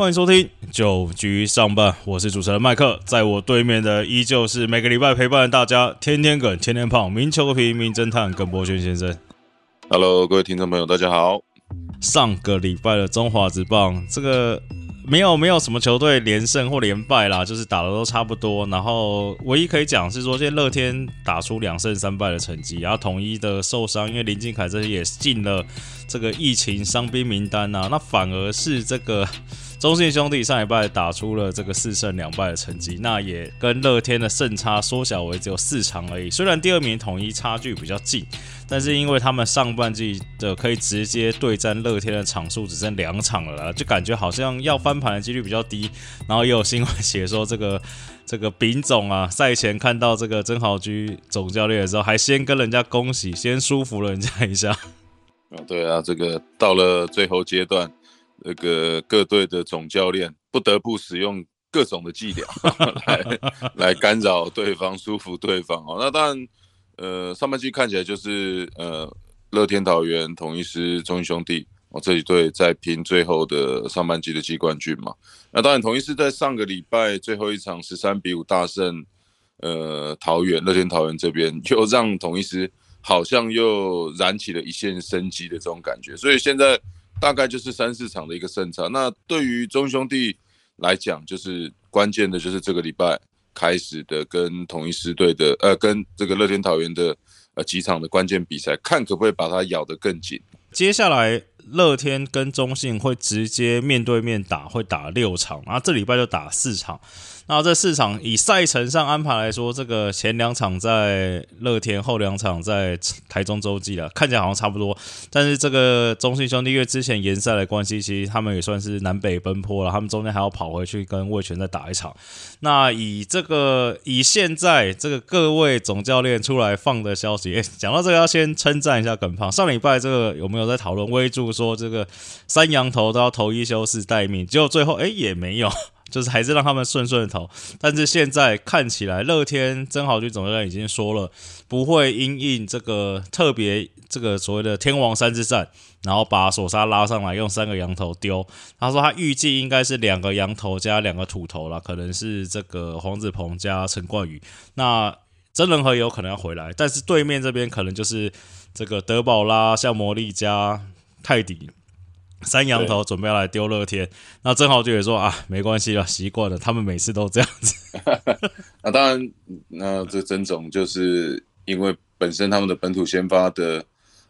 欢迎收听九局上半，我是主持人麦克，在我对面的依旧是每个礼拜陪伴大家天天梗、天天胖、名球皮、名侦探耿博轩先生。Hello，各位听众朋友，大家好。上个礼拜的中华职棒，这个没有没有什么球队连胜或连败啦，就是打的都差不多。然后唯一可以讲是说，现在乐天打出两胜三败的成绩，然后统一的受伤，因为林敬凯这些也进了这个疫情伤兵名单呐，那反而是这个。中信兄弟上一拜打出了这个四胜两败的成绩，那也跟乐天的胜差缩小为只有四场而已。虽然第二名统一差距比较近，但是因为他们上半季的可以直接对战乐天的场数只剩两场了啦，就感觉好像要翻盘的几率比较低。然后也有新闻写说，这个这个丙总啊，赛前看到这个曾豪居总教练的时候，还先跟人家恭喜，先舒服了人家一下。啊，对啊，这个到了最后阶段。那个各队的总教练不得不使用各种的伎俩 来来干扰对方，舒服对方哦。那当然，呃，上半季看起来就是呃，乐天桃园、统一师、中英兄弟哦这几队在拼最后的上半季的季冠军嘛。那当然，统一师在上个礼拜最后一场十三比五大胜，呃，桃园乐天桃园这边就让统一师好像又燃起了一线生机的这种感觉，所以现在。大概就是三四场的一个胜差。那对于中兄弟来讲，就是关键的就是这个礼拜开始的跟同一师队的，呃，跟这个乐天桃园的呃几场的关键比赛，看可不可以把它咬得更紧。接下来乐天跟中信会直接面对面打，会打六场，然后这礼拜就打四场。那这四场以赛程上安排来说，这个前两场在乐天，后两场在台中洲际了，看起来好像差不多。但是这个中信兄弟因为之前延赛的关系，其实他们也算是南北奔波了，他们中间还要跑回去跟魏权再打一场。那以这个以现在这个各位总教练出来放的消息，讲到这个要先称赞一下耿胖。上礼拜这个有没有在讨论微助说这个三羊头都要投一休四待命，结果最后哎也没有。就是还是让他们顺顺的投，但是现在看起来乐天曾豪军总教练已经说了，不会因应这个特别这个所谓的天王山之战，然后把索沙拉上来用三个羊头丢。他说他预计应该是两个羊头加两个土头了，可能是这个黄子鹏加陈冠宇。那真人和有可能要回来，但是对面这边可能就是这个德保拉、像魔力加泰迪。三羊头准备要来丢乐天，那正好就也说啊，没关系了，习惯了，他们每次都这样子。那当然，那这曾总就是因为本身他们的本土先发的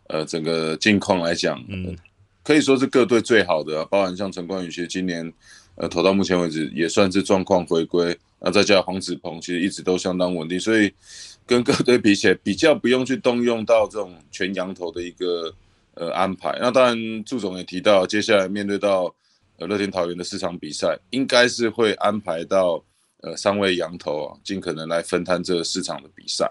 呃整个境况来讲，嗯，可以说是各队最好的，包含像陈冠宇，其实今年呃投到目前为止也算是状况回归，那再加上黄子鹏，其实一直都相当稳定，所以跟各队比起来，比较不用去动用到这种全羊头的一个。呃，安排那当然，祝总也提到，接下来面对到呃乐天桃园的四场比赛，应该是会安排到呃三位羊头啊，尽可能来分摊这四场的比赛。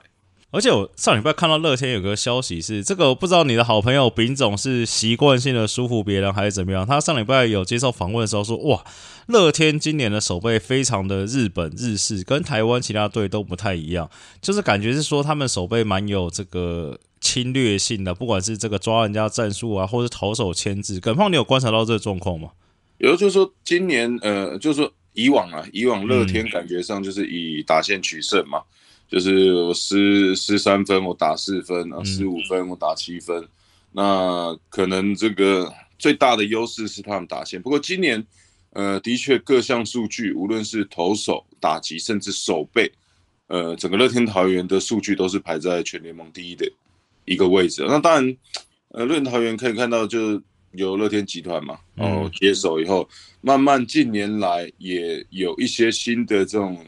而且我上礼拜看到乐天有个消息是，这个不知道你的好朋友丙总是习惯性的舒服别人还是怎么样？他上礼拜有接受访问的时候说，哇，乐天今年的守备非常的日本日式，跟台湾其他队都不太一样，就是感觉是说他们守备蛮有这个。侵略性的，不管是这个抓人家战术啊，或是投手牵制，耿胖，你有观察到这个状况吗？有，就是说今年，呃，就是说以往啊，以往乐天感觉上就是以打线取胜嘛，就是我失失三分，我打四分啊，失五分我打七分，那可能这个最大的优势是他们打线。不过今年，呃，的确各项数据，无论是投手、打击，甚至守备，呃，整个乐天桃园的数据都是排在全联盟第一的。一个位置，那当然，呃，乐天桃园可以看到，就由乐天集团嘛，然后接手以后，慢慢近年来也有一些新的这种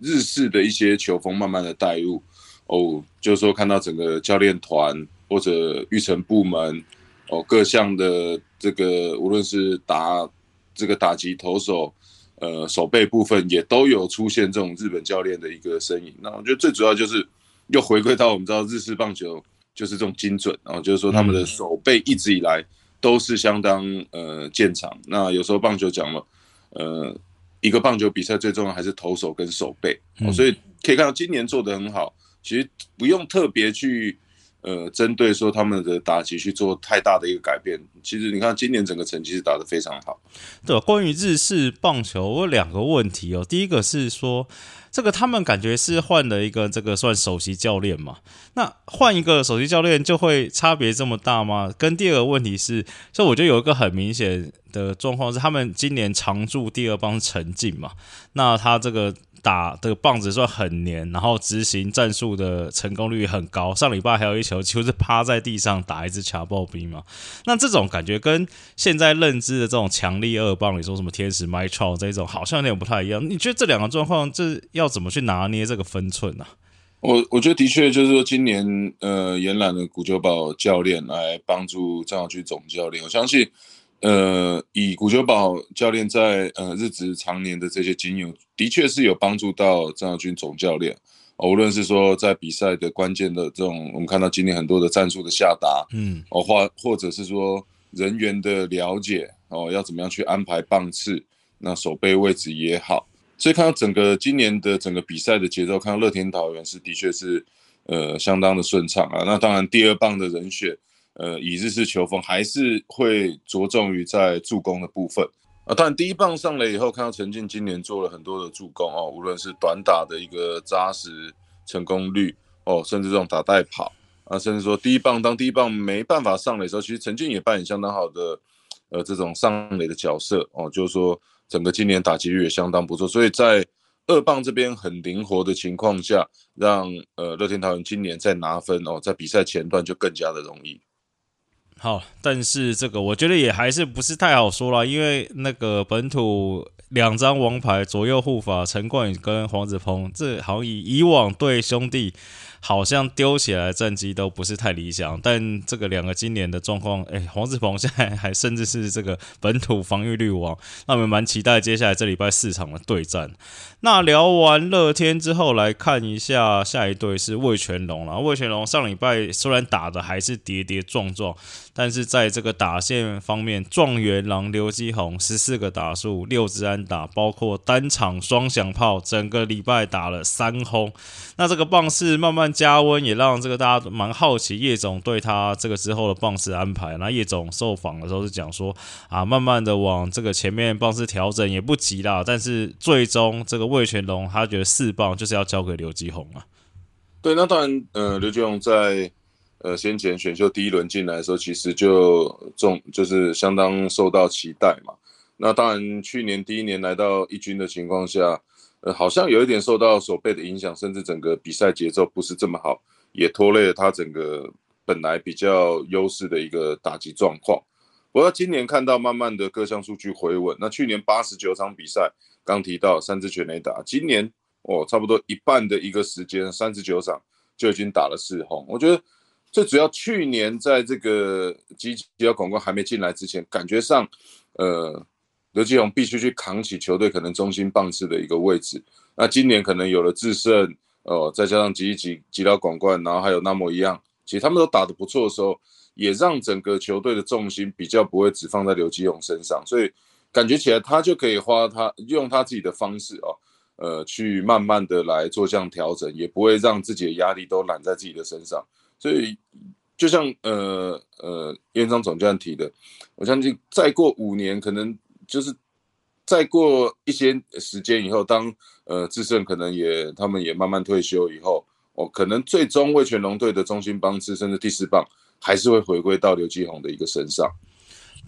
日式的一些球风，慢慢的带入，哦，就是说看到整个教练团或者育成部门，哦，各项的这个无论是打这个打击投手，呃，手背部分也都有出现这种日本教练的一个身影。那我觉得最主要就是又回归到我们知道日式棒球。就是这种精准，然后就是说他们的手背一直以来都是相当呃健长。那有时候棒球讲了，呃，一个棒球比赛最重要还是投手跟手背，所以可以看到今年做得很好。其实不用特别去呃，针对说他们的打击去做太大的一个改变。其实你看今年整个成绩是打得非常好。对，关于日式棒球，我有两个问题哦。第一个是说，这个他们感觉是换了一个这个算首席教练嘛？那换一个首席教练就会差别这么大吗？跟第二个问题是，所以我觉得有一个很明显的状况是，他们今年常驻第二棒陈进嘛？那他这个。打这个棒子算很黏，然后执行战术的成功率很高。上礼拜还有一球，几乎是趴在地上打一只卡暴兵嘛。那这种感觉跟现在认知的这种强力二棒，你说什么天使 My Trout 这种，好像有点不太一样。你觉得这两个状况，这要怎么去拿捏这个分寸呢？我我觉得的确就是说，今年呃，延揽了古久保教练来帮助张小军总教练，我相信。呃，以古久保教练在呃日职常年的这些经验，的确是有帮助到张耀军总教练。无论是说在比赛的关键的这种，我们看到今年很多的战术的下达，嗯，哦，或或者是说人员的了解，哦，要怎么样去安排棒次，那守备位置也好。所以看到整个今年的整个比赛的节奏，看到乐天桃园是的确是呃相当的顺畅啊。那当然第二棒的人选。呃，以日式球风还是会着重于在助攻的部分啊。当然，第一棒上来以后，看到陈静今年做了很多的助攻哦，无论是短打的一个扎实成功率哦，甚至这种打带跑啊，甚至说第一棒当第一棒没办法上垒的时候，其实陈静也扮演相当好的呃这种上垒的角色哦，就是说整个今年打击率也相当不错，所以在二棒这边很灵活的情况下，让呃乐天桃园今年再拿分哦，在比赛前段就更加的容易。好，但是这个我觉得也还是不是太好说了，因为那个本土两张王牌左右护法陈冠宇跟黄子鹏，这好像以以往对兄弟。好像丢起来战绩都不是太理想，但这个两个今年的状况，哎，黄子鹏现在还甚至是这个本土防御率王，那我们蛮期待接下来这礼拜四场的对战。那聊完乐天之后，来看一下下一队是魏全龙了。魏全龙上礼拜虽然打的还是跌跌撞撞，但是在这个打线方面，状元郎刘基宏十四个打数六支安打，包括单场双响炮，整个礼拜打了三轰。那这个棒是慢慢。加温也让这个大家蛮好奇叶总对他这个之后的棒式安排。那叶总受访的时候是讲说啊，慢慢的往这个前面棒式调整也不急啦，但是最终这个魏全龙他觉得四棒就是要交给刘基宏啊。对，那当然，呃，刘基宏在呃先前选秀第一轮进来的时候，其实就重就是相当受到期待嘛。那当然，去年第一年来到一军的情况下。呃，好像有一点受到手背的影响，甚至整个比赛节奏不是这么好，也拖累了他整个本来比较优势的一个打击状况。不过今年看到慢慢的各项数据回稳，那去年八十九场比赛刚提到三支全垒打，今年哦差不多一半的一个时间三十九场就已经打了四轰。我觉得最主要去年在这个基基要广告还没进来之前，感觉上呃。刘继宏必须去扛起球队可能中心棒次的一个位置。那今年可能有了智胜，哦，再加上吉吉吉辽广冠，然后还有那么一样，其实他们都打得不错的时候，也让整个球队的重心比较不会只放在刘继宏身上，所以感觉起来他就可以花他用他自己的方式哦，呃，去慢慢的来做这样调整，也不会让自己的压力都揽在自己的身上。所以就像呃呃燕章总这样提的，我相信再过五年可能。就是再过一些时间以后，当呃智胜可能也他们也慢慢退休以后，哦，可能最终为全龙队的中心帮次甚至第四棒还是会回归到刘继宏的一个身上。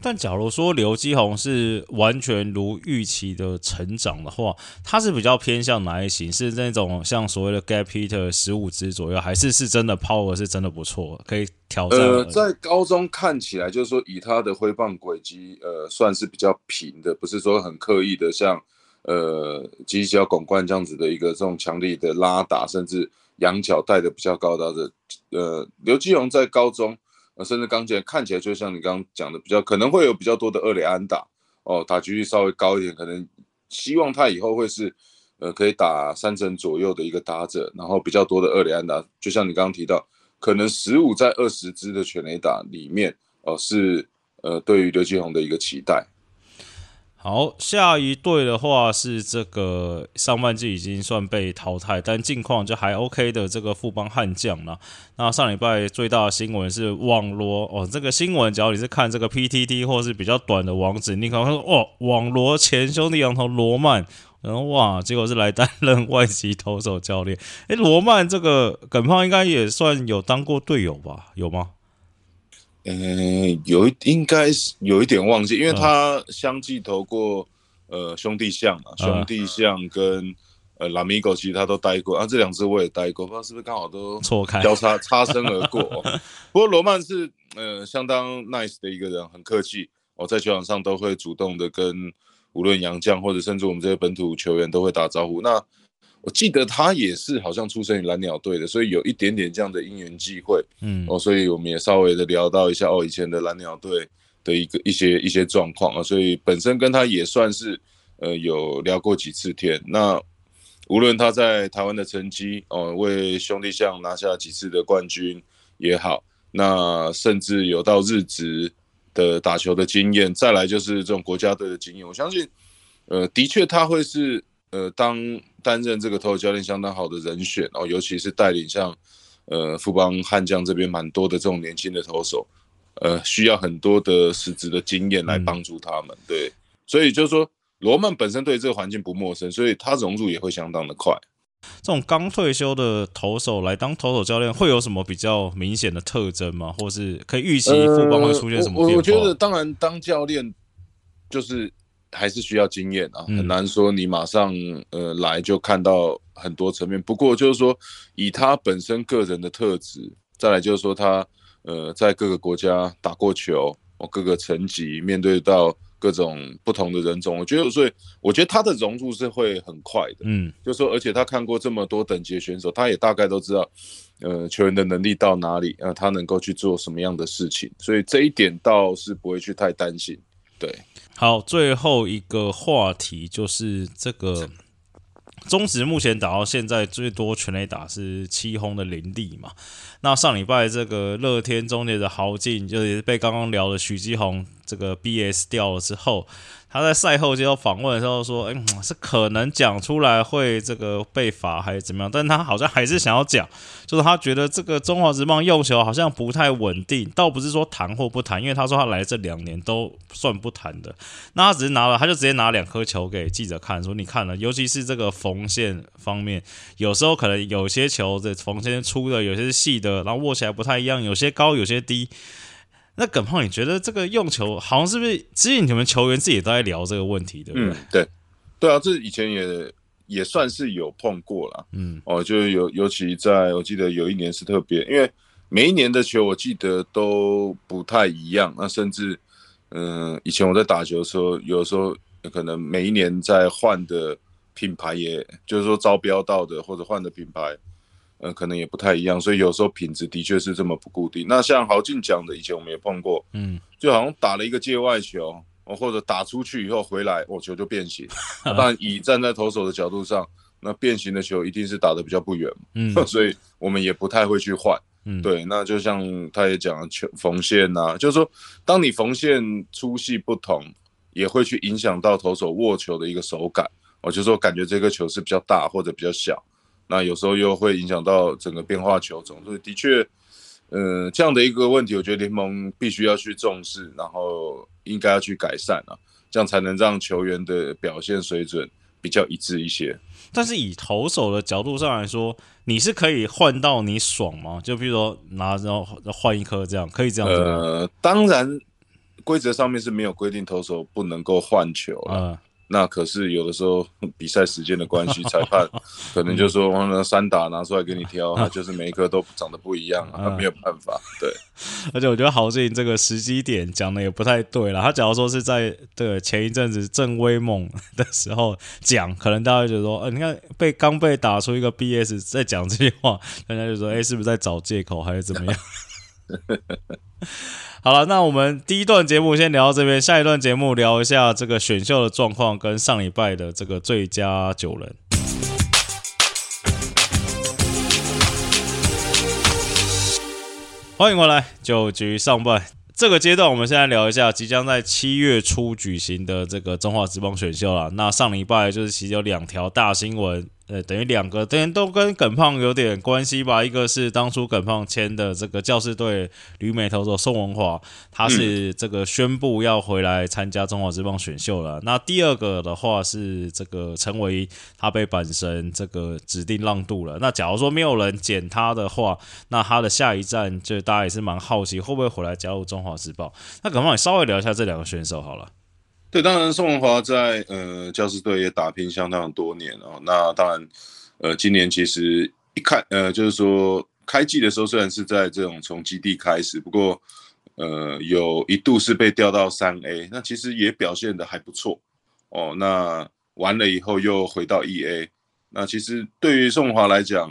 但假如说刘基宏是完全如预期的成长的话，他是比较偏向哪一型？是那种像所谓的 gap hitter 十五支左右，还是是真的 power 是真的不错，可以挑战？呃，在高中看起来就是说，以他的挥棒轨迹，呃，算是比较平的，不是说很刻意的像呃吉小广冠这样子的一个这种强力的拉打，甚至仰角带的比较高的。呃，刘基宏在高中。呃，甚至刚起来看起来就像你刚刚讲的，比较可能会有比较多的二垒安打哦，打击率稍微高一点，可能希望他以后会是呃可以打三成左右的一个打者，然后比较多的二垒安打，就像你刚刚提到，可能十五在二十支的全垒打里面哦，是呃对于刘继宏的一个期待。好，下一队的话是这个上半季已经算被淘汰，但近况就还 OK 的这个富邦悍将了。那上礼拜最大的新闻是网罗哦，这个新闻只要你是看这个 PTT 或是比较短的网址，你可能会说哦，网罗前兄弟羊头罗曼，然后哇，结果是来担任外籍投手教练。诶，罗曼这个耿胖应该也算有当过队友吧？有吗？嗯，有一应该是有一点忘记，因为他相继投过呃兄弟象嘛，兄弟象跟呃拉米狗，其实他都待过啊，这两只我也待过，不知道是不是刚好都错开交叉擦身而过。不过罗曼是呃相当 nice 的一个人，很客气，我在球场上都会主动的跟无论洋将或者甚至我们这些本土球员都会打招呼。那我记得他也是好像出生于蓝鸟队的，所以有一点点这样的因缘际会，嗯，哦，所以我们也稍微的聊到一下哦，以前的蓝鸟队的一个一些一些状况啊，所以本身跟他也算是呃有聊过几次天。那无论他在台湾的成绩哦，为兄弟象拿下几次的冠军也好，那甚至有到日职的打球的经验，再来就是这种国家队的经验，我相信，呃，的确他会是。呃，当担任这个投手教练相当好的人选哦，尤其是带领像呃富邦悍将这边蛮多的这种年轻的投手，呃，需要很多的实质的经验来帮助他们。对，所以就是说罗曼本身对这个环境不陌生，所以他融入也会相当的快。这种刚退休的投手来当投手教练，会有什么比较明显的特征吗？或是可以预期富邦会出现什么变化？我觉得当然当教练就是。还是需要经验啊，很难说你马上呃来就看到很多层面。不过就是说，以他本身个人的特质，再来就是说他呃在各个国家打过球，哦各个层级面对到各种不同的人种，我觉得所以我觉得他的融入是会很快的。嗯，就说而且他看过这么多等级的选手，他也大概都知道呃球员的能力到哪里，呃他能够去做什么样的事情，所以这一点倒是不会去太担心。对。好，最后一个话题就是这个中职目前打到现在最多全垒打是七轰的林立嘛？那上礼拜这个乐天中间的豪进，就是被刚刚聊的许基宏这个 BS 掉了之后。他在赛后接受访问的时候说：“哎，是可能讲出来会这个被罚还是怎么样？但他好像还是想要讲，就是他觉得这个中华职棒用球好像不太稳定，倒不是说弹或不弹，因为他说他来这两年都算不弹的。那他只是拿了，他就直接拿两颗球给记者看，说你看了，尤其是这个缝线方面，有时候可能有些球的缝线粗的，有些是细的，然后握起来不太一样，有些高，有些低。”那耿胖，你觉得这个用球好像是不是？其实你们球员自己都在聊这个问题，对不对？嗯，对，对啊，这以前也也算是有碰过了。嗯，哦，就有尤其在我记得有一年是特别，因为每一年的球我记得都不太一样。那甚至，嗯，以前我在打球的时候，有时候可能每一年在换的品牌，也就是说招标到的或者换的品牌。呃，可能也不太一样，所以有时候品质的确是这么不固定。那像豪进讲的，以前我们也碰过，嗯，就好像打了一个界外球，哦，或者打出去以后回来，我球就变形。但，以站在投手的角度上，那变形的球一定是打的比较不远，嗯，所以我们也不太会去换，嗯，对。那就像他也讲球缝线呐，就是说，当你缝线粗细不同，也会去影响到投手握球的一个手感。我就说，感觉这个球是比较大或者比较小。那有时候又会影响到整个变化球种，所以的确，嗯，这样的一个问题，我觉得联盟必须要去重视，然后应该要去改善啊，这样才能让球员的表现水准比较一致一些。但是以投手的角度上来说，你是可以换到你爽吗？就比如说拿然后换一颗这样，可以这样子吗？呃，当然，规则上面是没有规定投手不能够换球啊。那可是有的时候 比赛时间的关系，裁判 可能就说：“我那三打拿出来给你挑，他就是每一颗都长得不一样啊，没有办法。”对，而且我觉得郝志这个时机点讲的也不太对了。他假如说是在对前一阵子正威猛 的时候讲，可能大家觉得说：“呃，你看被刚被打出一个 BS，在讲这句话，大家就说：‘哎，是不是在找借口还是怎么样？’” 好了，那我们第一段节目先聊到这边，下一段节目聊一下这个选秀的状况跟上礼拜的这个最佳九人。欢迎回来，九局上半这个阶段，我们现在聊一下即将在七月初举行的这个中华职棒选秀了。那上礼拜就是其实有两条大新闻。呃，等于两个，等于都跟耿胖有点关系吧。一个是当初耿胖签的这个教士队旅美投手宋文华，他是这个宣布要回来参加中华职棒选秀了。那第二个的话是这个陈伟，他被阪神这个指定让渡了。那假如说没有人捡他的话，那他的下一站就大家也是蛮好奇会不会回来加入中华职棒。那耿胖，你稍微聊一下这两个选手好了。对，当然宋文华在呃教师队也打拼相当多年哦。那当然，呃，今年其实一看，呃，就是说开季的时候虽然是在这种从基地开始，不过呃有一度是被调到三 A，那其实也表现的还不错哦。那完了以后又回到一 A，那其实对于宋文华来讲，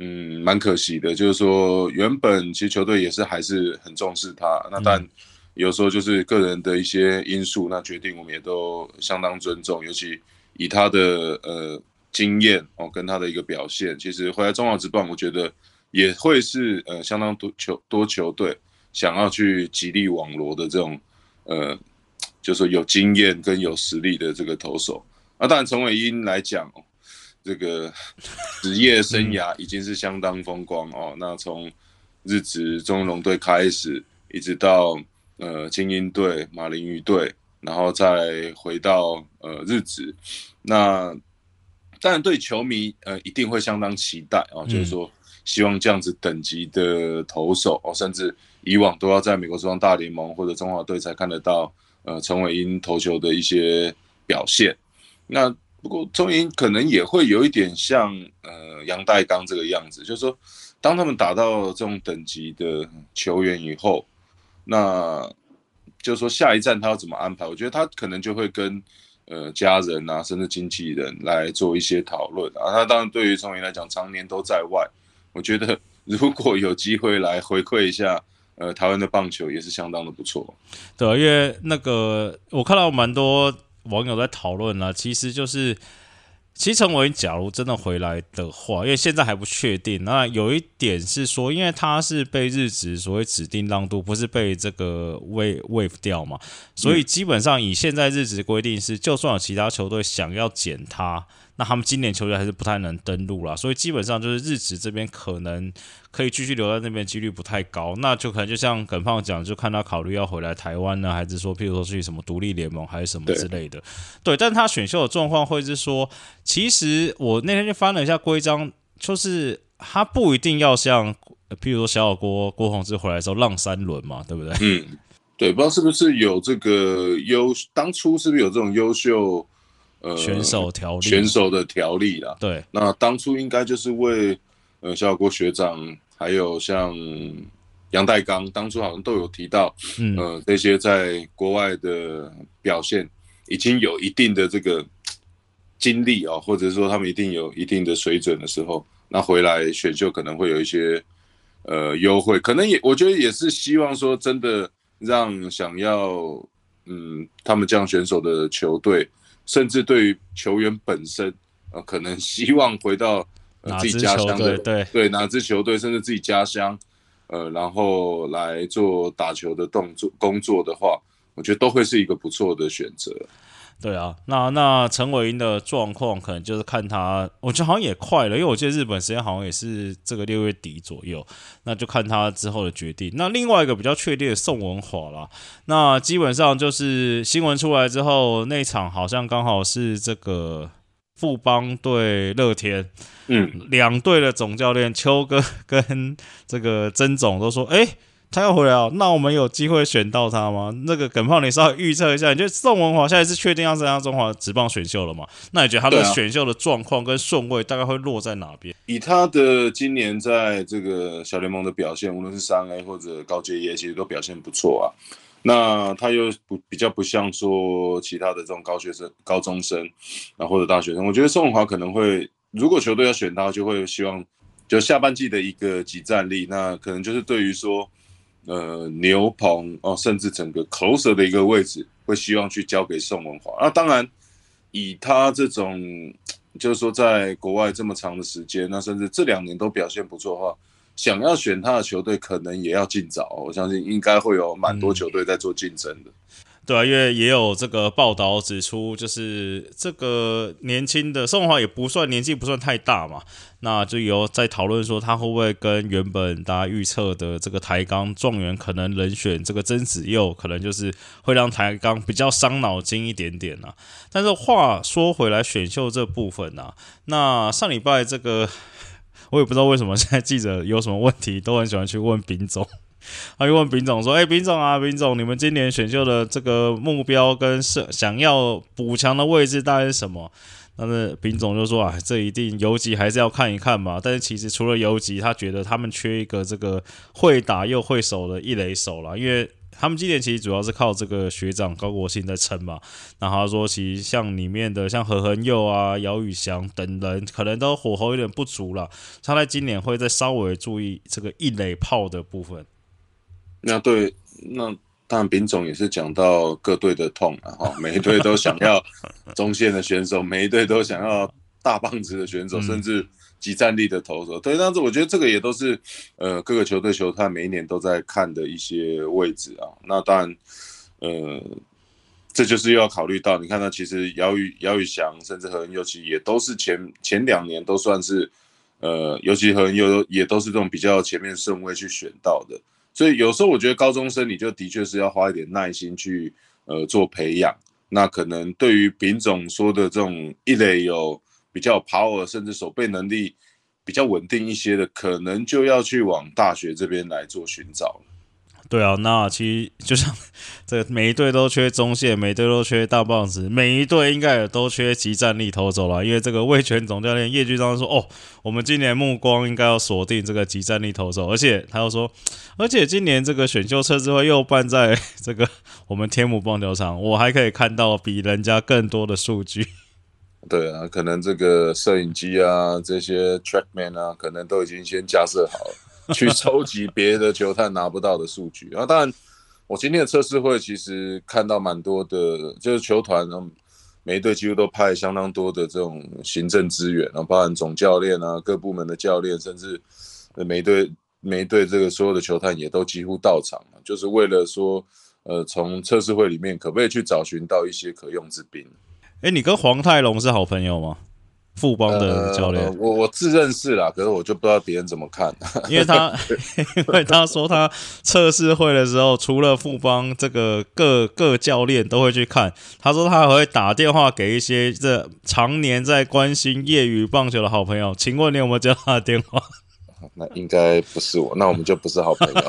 嗯，蛮可惜的，就是说原本其实球队也是还是很重视他，那但。有时候就是个人的一些因素，那决定我们也都相当尊重。尤其以他的呃经验哦，跟他的一个表现，其实回来中华职棒，我觉得也会是呃相当多球多球队想要去极力网罗的这种呃，就说有经验跟有实力的这个投手。那当然陈伟英来讲，这个 职业生涯已经是相当风光哦。那从日职中龙队开始，一直到呃，精英队、马林鱼队，然后再回到呃日职，那当然对球迷呃一定会相当期待啊，就是说希望这样子等级的投手哦，甚至以往都要在美国中央大联盟或者中华队才看得到呃陈伟英投球的一些表现。那不过中英可能也会有一点像呃杨代刚这个样子，就是说当他们打到这种等级的球员以后。那就是说，下一站他要怎么安排？我觉得他可能就会跟呃家人啊，甚至经纪人来做一些讨论啊。他当然对于崇明来讲，常年都在外，我觉得 如果有机会来回馈一下呃台湾的棒球，也是相当的不错。对，因为那个我看到蛮多网友在讨论啊，其实就是。其实陈伟，假如真的回来的话，因为现在还不确定。那有一点是说，因为他是被日职所谓指定让渡，不是被这个 wave wave 掉嘛，所以基本上以现在日职规定是，就算有其他球队想要减他。那他们今年球队还是不太能登陆啦，所以基本上就是日职这边可能可以继续留在那边几率不太高，那就可能就像耿胖讲，就看他考虑要回来台湾呢，还是说譬如说去什么独立联盟还是什么之类的。对，但他选秀的状况会是说，其实我那天就翻了一下规章，就是他不一定要像譬如说小小郭郭宏志回来的时候浪三轮嘛，对不对？嗯，对，不知道是不是有这个优，当初是不是有这种优秀？呃，选手条例，选手的条例啦。对，那当初应该就是为呃小郭学长，还有像杨代刚，当初好像都有提到，呃，这些在国外的表现已经有一定的这个经历啊，或者说他们一定有一定的水准的时候，那回来选秀可能会有一些呃优惠，可能也我觉得也是希望说真的让想要嗯他们这样选手的球队。甚至对于球员本身，呃，可能希望回到 自己家乡的对对哪支球队，甚至自己家乡，呃，然后来做打球的动作工作的话，我觉得都会是一个不错的选择。对啊，那那陈伟英的状况可能就是看他，我觉得好像也快了，因为我记得日本时间好像也是这个六月底左右，那就看他之后的决定。那另外一个比较确定的宋文华啦，那基本上就是新闻出来之后，那场好像刚好是这个富邦对乐天，嗯，两队的总教练邱哥跟这个曾总都说，哎。他要回来哦，那我们有机会选到他吗？那个耿胖，你稍微预测一下，你觉得宋文华现在是确定要参加中华职棒选秀了吗？那你觉得他的选秀的状况跟顺位大概会落在哪边？以他的今年在这个小联盟的表现，无论是三 A 或者高阶业，其实都表现不错啊。那他又不比较不像说其他的这种高学生、高中生啊或者大学生，我觉得宋文华可能会，如果球队要选他，就会希望就下半季的一个集战力，那可能就是对于说。呃，牛棚哦，甚至整个 closer 的一个位置，会希望去交给宋文华。那当然，以他这种，就是说在国外这么长的时间，那甚至这两年都表现不错的话，想要选他的球队，可能也要尽早。我相信应该会有蛮多球队在做竞争的。对啊，因为也有这个报道指出，就是这个年轻的宋华也不算年纪不算太大嘛，那就有在讨论说他会不会跟原本大家预测的这个台钢状元可能人选这个曾子佑，可能就是会让台钢比较伤脑筋一点点呐。但是话说回来，选秀这部分呐，那上礼拜这个 我也不知道为什么现在记者有什么问题都很喜欢去问丙总。他就问丙总说：“哎，丙总啊，丙总，你们今年选秀的这个目标跟是想要补强的位置大概是什么？”但是丙总就说：“啊，这一定游击还是要看一看嘛。但是其实除了游击，他觉得他们缺一个这个会打又会守的一垒手了，因为他们今年其实主要是靠这个学长高国庆在撑嘛。然后他说，其实像里面的像何恒佑啊、姚宇翔等人，可能都火候有点不足了。他在今年会再稍微注意这个一垒炮的部分。”那对，那当然，丙总也是讲到各队的痛了哈。每一队都想要中线的选手，每一队都想要大棒子的选手，甚至集战力的投手。对，但是我觉得这个也都是呃各个球队球探每一年都在看的一些位置啊。那当然，呃，这就是又要考虑到，你看到其实姚宇姚宇翔，甚至何恩佑其也都是前前两年都算是呃，尤其何恩佑也都是这种比较前面顺位去选到的。所以有时候我觉得高中生你就的确是要花一点耐心去呃做培养。那可能对于丙总说的这种一类有比较 power，甚至守备能力比较稳定一些的，可能就要去往大学这边来做寻找了。对啊，那其实就像 这个每一队都缺中线，每队都缺大棒子，每一队应该也都缺集战力投手了。因为这个魏权总教练叶巨章说：“哦，我们今年目光应该要锁定这个集战力投手。”而且他又说：“而且今年这个选秀测试会又办在这个 我们天母棒球场，我还可以看到比人家更多的数据。”对啊，可能这个摄影机啊，这些 trackman 啊，可能都已经先架设好了。去收集别的球探拿不到的数据，然后当然，我今天的测试会其实看到蛮多的，就是球团，每一队几乎都派相当多的这种行政资源，然后包含总教练啊、各部门的教练，甚至每一队每一队这个所有的球探也都几乎到场就是为了说，呃，从测试会里面可不可以去找寻到一些可用之兵？哎，你跟黄泰龙是好朋友吗？富邦的教练，我我自认是啦，可是我就不知道别人怎么看，因为他 因为他说他测试会的时候，除了富邦这个各各教练都会去看，他说他还会打电话给一些这常年在关心业余棒球的好朋友，请问你有没有接他的电话？那应该不是我，那我们就不是好朋友。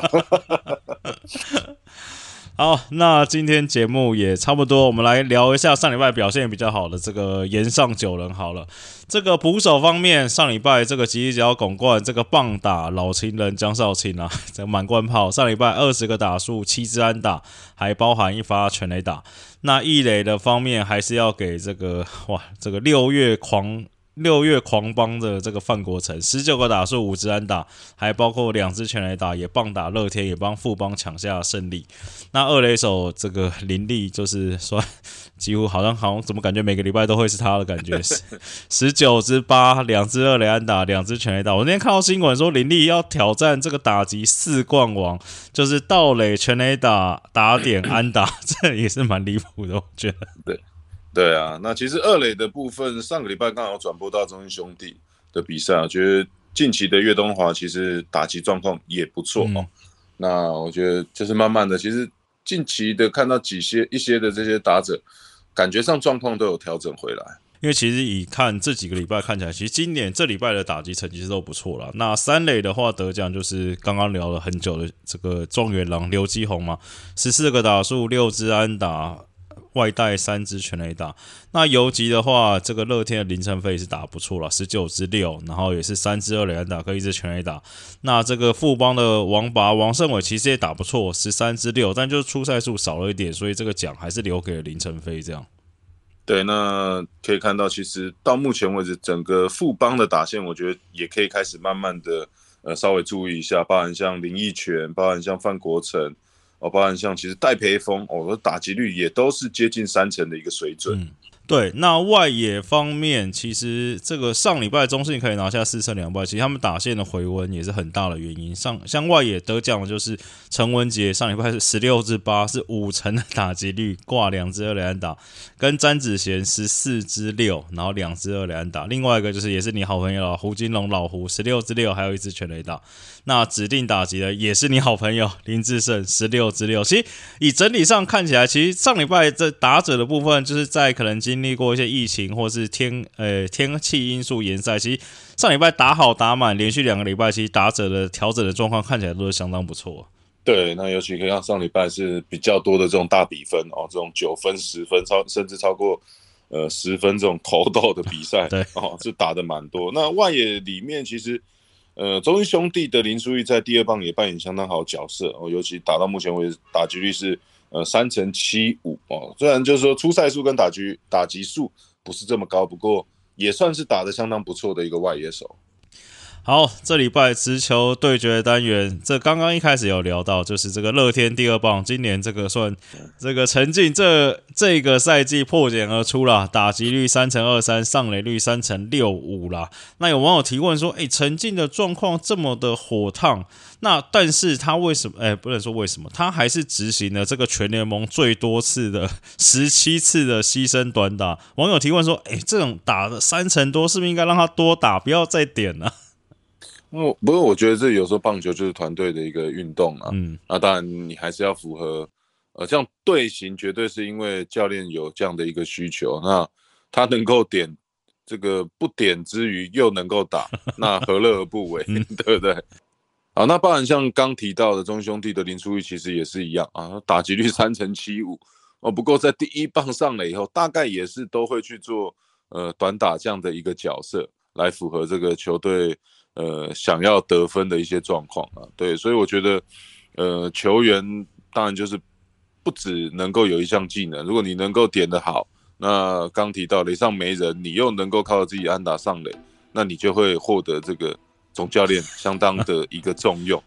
好，那今天节目也差不多，我们来聊一下上礼拜表现比较好的这个岩上九人。好了，这个捕手方面，上礼拜这个吉吉角拱冠，这个棒打老情人江少卿啊，这满贯炮，上礼拜二十个打数，七支安打，还包含一发全垒打。那一垒的方面，还是要给这个哇，这个六月狂。六月狂帮的这个范国成，十九个打数五支安打，还包括两支全垒打，也棒打乐天，也帮富邦抢下胜利。那二垒手这个林立，就是说几乎好像好像怎么感觉每个礼拜都会是他的感觉。十九支八，两支二垒安打，两支全垒打。我那天看到新闻说林立要挑战这个打击四冠王，就是盗垒、全垒打、打点、安打，这也是蛮离谱的，我觉得。对。对啊，那其实二垒的部分，上个礼拜刚好转播到中英兄弟的比赛，我觉得近期的岳东华其实打击状况也不错哦。那我觉得就是慢慢的，其实近期的看到几些一些的这些打者，感觉上状况都有调整回来。因为其实以看这几个礼拜看起来，其实今年这礼拜的打击成绩是都不错了。那三垒的话得奖就是刚刚聊了很久的这个状元郎刘基宏嘛，十四个打数，六支安打。外带三支全垒打，那游击的话，这个乐天的林晨飞是打不错了，十九支六，然后也是三支二垒安打跟一支全垒打。那这个富邦的王拔王胜伟其实也打不错，十三支六，但就是出赛数少了一点，所以这个奖还是留给了林晨飞。这样，对，那可以看到，其实到目前为止，整个富邦的打线，我觉得也可以开始慢慢的呃稍微注意一下，包含像林奕泉，包含像范国成。哦，包含像其实戴培峰，哦，打击率也都是接近三成的一个水准。对，那外野方面，其实这个上礼拜中信可以拿下四胜两败，其实他们打线的回温也是很大的原因。上像外野得奖的就是陈文杰，上礼拜是十六至八，是五成的打击率，挂两支二连打，跟詹子贤十四支六，然后两支二连打。另外一个就是也是你好朋友胡金龙老胡十六支六，还有一支全垒打。那指定打击的也是你好朋友林志胜十六支六。其实以整体上看起来，其实上礼拜这打者的部分就是在可能经历过一些疫情或是天呃天气因素延赛，其实上礼拜打好打满，连续两个礼拜，其实打者的调整的状况看起来都是相当不错。对，那尤其可以看上礼拜是比较多的这种大比分哦，这种九分、十分超甚至超过呃十分这种投斗的比赛，对哦，是打的蛮多。那外野里面其实呃中英兄弟的林书义在第二棒也扮演相当好角色哦，尤其打到目前为止打击率是呃三成七五哦，虽然就是说出赛数跟打击打击数。不是这么高，不过也算是打得相当不错的一个外野手。好，这礼拜直球对决单元，这刚刚一开始有聊到，就是这个乐天第二棒，今年这个算这个陈进，这这个赛季破茧而出了，打击率三乘二三，上垒率三乘六五啦。那有网友提问说，哎，陈进的状况这么的火烫，那但是他为什么？哎，不能说为什么，他还是执行了这个全联盟最多次的十七次的牺牲短打。网友提问说，哎，这种打的三成多，是不是应该让他多打，不要再点了？哦，不过我觉得这有时候棒球就是团队的一个运动啊。嗯，那当然你还是要符合，呃，这样队形绝对是因为教练有这样的一个需求。那他能够点这个不点之余又能够打，那何乐而不为？对不对？啊，那包含像刚提到的中兄弟的林书玉，其实也是一样啊，打击率三成七五哦。不过在第一棒上了以后，大概也是都会去做呃短打这样的一个角色，来符合这个球队。呃，想要得分的一些状况啊，对，所以我觉得，呃，球员当然就是不只能够有一项技能，如果你能够点得好，那刚提到垒上没人，你又能够靠自己安打上垒，那你就会获得这个总教练相当的一个重用。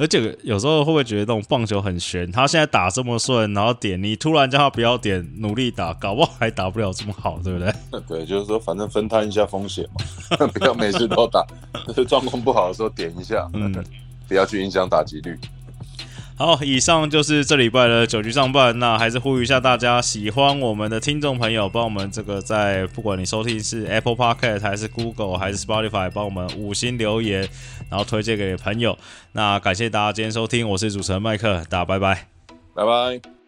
而且有时候会不会觉得那种棒球很悬？他现在打这么顺，然后点你突然叫他不要点，努力打，搞不好还打不了这么好，对不对？对，就是说反正分摊一下风险嘛，不要每次都打，就是状况不好的时候点一下，嗯，不要去影响打击率。好，以上就是这礼拜的酒局上半。那还是呼吁一下大家，喜欢我们的听众朋友，帮我们这个在不管你收听是 Apple Podcast 还是 Google 还是 Spotify，帮我们五星留言，然后推荐给朋友。那感谢大家今天收听，我是主持人麦克，大家拜拜，拜拜。